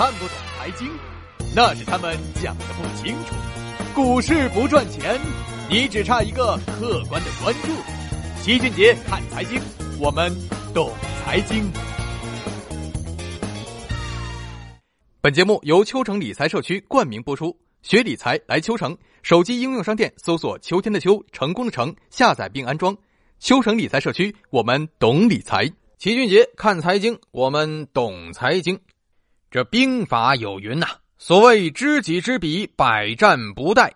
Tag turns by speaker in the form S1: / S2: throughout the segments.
S1: 看不懂财经，那是他们讲的不清楚。股市不赚钱，你只差一个客观的关注。齐俊杰看财经，我们懂财经。本节目由秋城理财社区冠名播出，学理财来秋城。手机应用商店搜索“秋天的秋，成功的成”，下载并安装。秋城理财社区，我们懂理财。齐俊杰看财经，我们懂财经。这兵法有云呐，所谓知己知彼，百战不殆。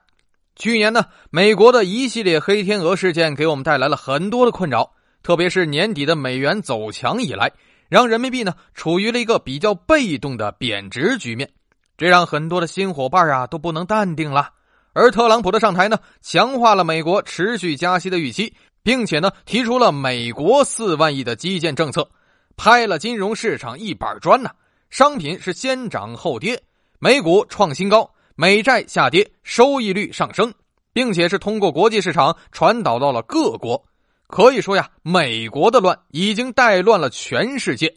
S1: 去年呢，美国的一系列黑天鹅事件给我们带来了很多的困扰，特别是年底的美元走强以来，让人民币呢处于了一个比较被动的贬值局面，这让很多的新伙伴啊都不能淡定了。而特朗普的上台呢，强化了美国持续加息的预期，并且呢，提出了美国四万亿的基建政策，拍了金融市场一板砖呐。商品是先涨后跌，美股创新高，美债下跌，收益率上升，并且是通过国际市场传导到了各国。可以说呀，美国的乱已经带乱了全世界。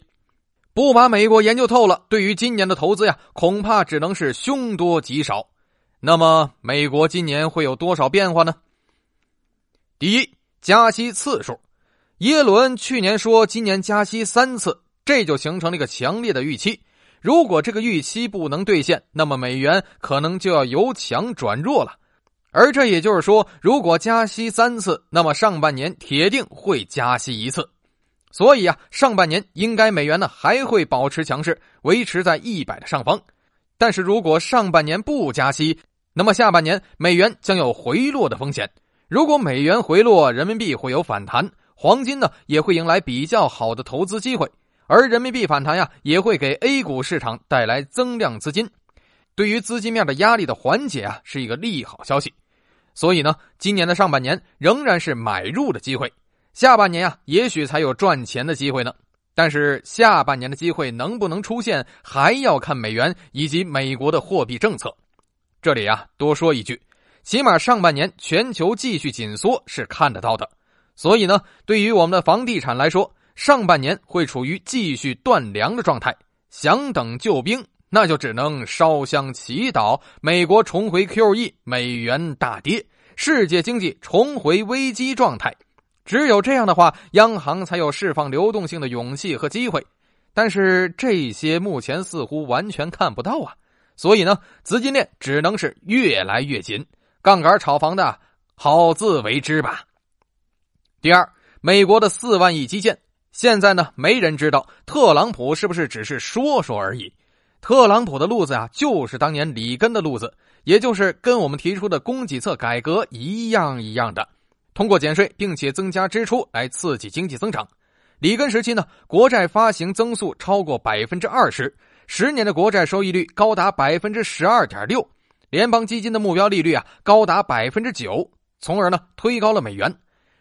S1: 不把美国研究透了，对于今年的投资呀，恐怕只能是凶多吉少。那么，美国今年会有多少变化呢？第一，加息次数，耶伦去年说今年加息三次，这就形成了一个强烈的预期。如果这个预期不能兑现，那么美元可能就要由强转弱了。而这也就是说，如果加息三次，那么上半年铁定会加息一次。所以啊，上半年应该美元呢还会保持强势，维持在一百的上方。但是如果上半年不加息，那么下半年美元将有回落的风险。如果美元回落，人民币会有反弹，黄金呢也会迎来比较好的投资机会。而人民币反弹呀，也会给 A 股市场带来增量资金，对于资金面的压力的缓解啊，是一个利好消息。所以呢，今年的上半年仍然是买入的机会，下半年啊，也许才有赚钱的机会呢。但是下半年的机会能不能出现，还要看美元以及美国的货币政策。这里啊，多说一句，起码上半年全球继续紧缩是看得到的。所以呢，对于我们的房地产来说，上半年会处于继续断粮的状态。想等救兵，那就只能烧香祈祷，美国重回 QE，美元大跌，世界经济重回危机状态。只有这样的话，央行才有释放流动性的勇气和机会，但是这些目前似乎完全看不到啊！所以呢，资金链只能是越来越紧，杠杆炒房的好自为之吧。第二，美国的四万亿基建，现在呢，没人知道特朗普是不是只是说说而已。特朗普的路子啊，就是当年里根的路子，也就是跟我们提出的供给侧改革一样一样的。通过减税，并且增加支出来刺激经济增长。里根时期呢，国债发行增速超过百分之二十，十年的国债收益率高达百分之十二点六，联邦基金的目标利率啊高达百分之九，从而呢推高了美元，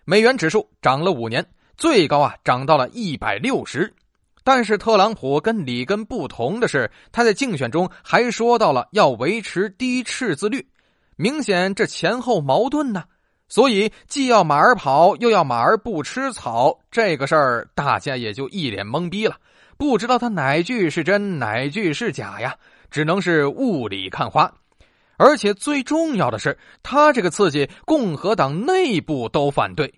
S1: 美元指数涨了五年，最高啊涨到了一百六十。但是特朗普跟里根不同的是，他在竞选中还说到了要维持低赤字率，明显这前后矛盾呢。所以，既要马儿跑，又要马儿不吃草，这个事儿大家也就一脸懵逼了，不知道他哪句是真，哪句是假呀？只能是雾里看花。而且最重要的是，他这个刺激，共和党内部都反对，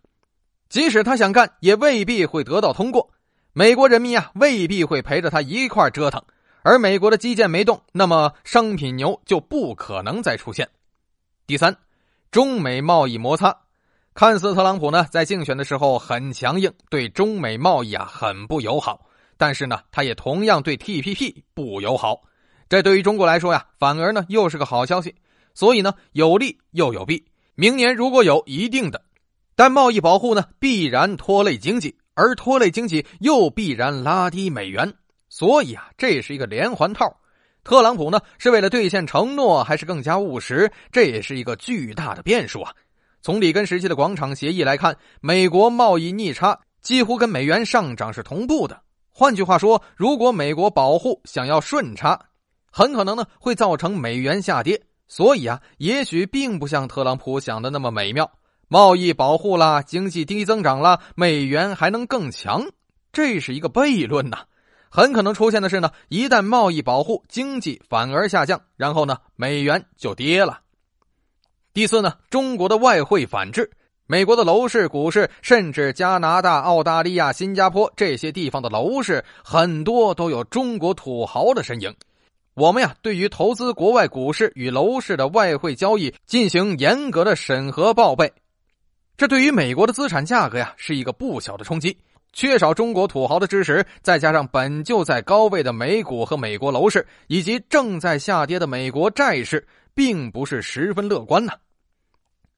S1: 即使他想干，也未必会得到通过。美国人民啊，未必会陪着他一块折腾。而美国的基建没动，那么商品牛就不可能再出现。第三。中美贸易摩擦，看似特朗普呢在竞选的时候很强硬，对中美贸易啊很不友好，但是呢他也同样对 TPP 不友好。这对于中国来说呀，反而呢又是个好消息。所以呢有利又有弊。明年如果有一定的，但贸易保护呢必然拖累经济，而拖累经济又必然拉低美元。所以啊这是一个连环套。特朗普呢，是为了兑现承诺，还是更加务实？这也是一个巨大的变数啊！从里根时期的广场协议来看，美国贸易逆差几乎跟美元上涨是同步的。换句话说，如果美国保护想要顺差，很可能呢会造成美元下跌。所以啊，也许并不像特朗普想的那么美妙。贸易保护啦，经济低增长啦，美元还能更强？这是一个悖论呐！很可能出现的是呢，一旦贸易保护，经济反而下降，然后呢，美元就跌了。第四呢，中国的外汇反制，美国的楼市、股市，甚至加拿大、澳大利亚、新加坡这些地方的楼市，很多都有中国土豪的身影。我们呀，对于投资国外股市与楼市的外汇交易进行严格的审核报备，这对于美国的资产价格呀，是一个不小的冲击。缺少中国土豪的支持，再加上本就在高位的美股和美国楼市，以及正在下跌的美国债市，并不是十分乐观呐。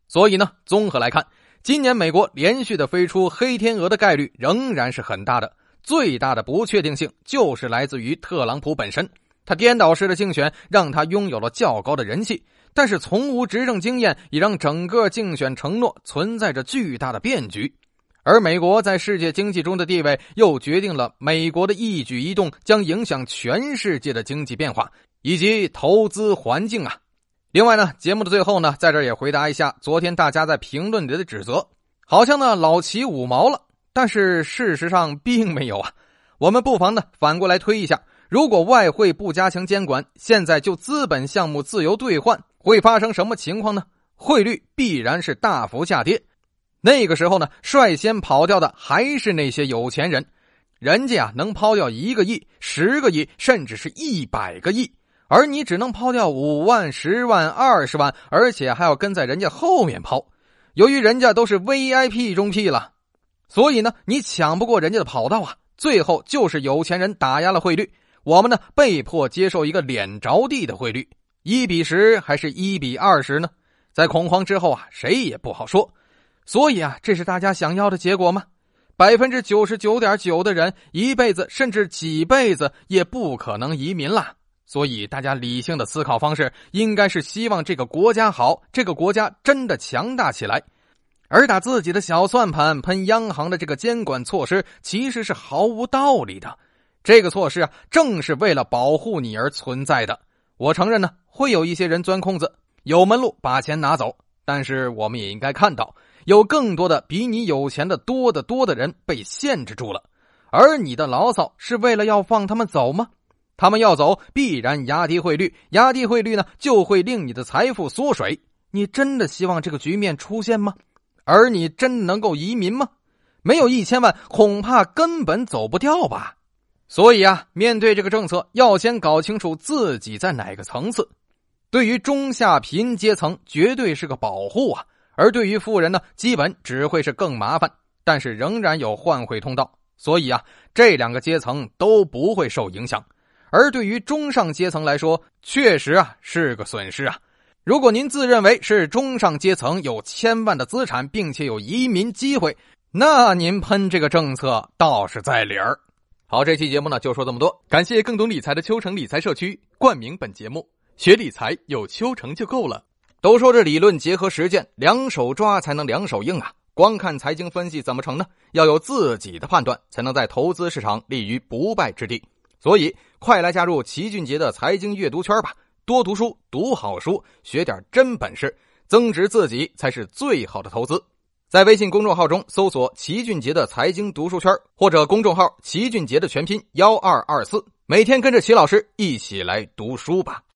S1: 所以呢，综合来看，今年美国连续的飞出黑天鹅的概率仍然是很大的。最大的不确定性就是来自于特朗普本身，他颠倒式的竞选让他拥有了较高的人气，但是从无执政经验也让整个竞选承诺存在着巨大的变局。而美国在世界经济中的地位，又决定了美国的一举一动将影响全世界的经济变化以及投资环境啊。另外呢，节目的最后呢，在这也回答一下昨天大家在评论里的指责，好像呢老齐五毛了，但是事实上并没有啊。我们不妨呢反过来推一下，如果外汇不加强监管，现在就资本项目自由兑换，会发生什么情况呢？汇率必然是大幅下跌。那个时候呢，率先跑掉的还是那些有钱人，人家啊能抛掉一个亿、十个亿，甚至是一百个亿，而你只能抛掉五万、十万、二十万，而且还要跟在人家后面抛。由于人家都是 VIP 中 P 了，所以呢，你抢不过人家的跑道啊。最后就是有钱人打压了汇率，我们呢被迫接受一个脸着地的汇率，一比十还是一比二十呢？在恐慌之后啊，谁也不好说。所以啊，这是大家想要的结果吗？百分之九十九点九的人一辈子甚至几辈子也不可能移民了。所以，大家理性的思考方式应该是希望这个国家好，这个国家真的强大起来。而打自己的小算盘喷央行的这个监管措施，其实是毫无道理的。这个措施啊，正是为了保护你而存在的。我承认呢，会有一些人钻空子，有门路把钱拿走。但是，我们也应该看到。有更多的比你有钱的多得多的人被限制住了，而你的牢骚是为了要放他们走吗？他们要走，必然压低汇率，压低汇率呢，就会令你的财富缩水。你真的希望这个局面出现吗？而你真能够移民吗？没有一千万，恐怕根本走不掉吧。所以啊，面对这个政策，要先搞清楚自己在哪个层次。对于中下贫阶层，绝对是个保护啊。而对于富人呢，基本只会是更麻烦，但是仍然有换汇通道，所以啊，这两个阶层都不会受影响。而对于中上阶层来说，确实啊是个损失啊。如果您自认为是中上阶层，有千万的资产，并且有移民机会，那您喷这个政策倒是在理儿。好，这期节目呢就说这么多，感谢更懂理财的秋城理财社区冠名本节目，学理财有秋城就够了。都说这理论结合实践，两手抓才能两手硬啊！光看财经分析怎么成呢？要有自己的判断，才能在投资市场立于不败之地。所以，快来加入齐俊杰的财经阅读圈吧！多读书，读好书，学点真本事，增值自己才是最好的投资。在微信公众号中搜索“齐俊杰的财经读书圈”或者公众号“齐俊杰的全拼幺二二四”，每天跟着齐老师一起来读书吧。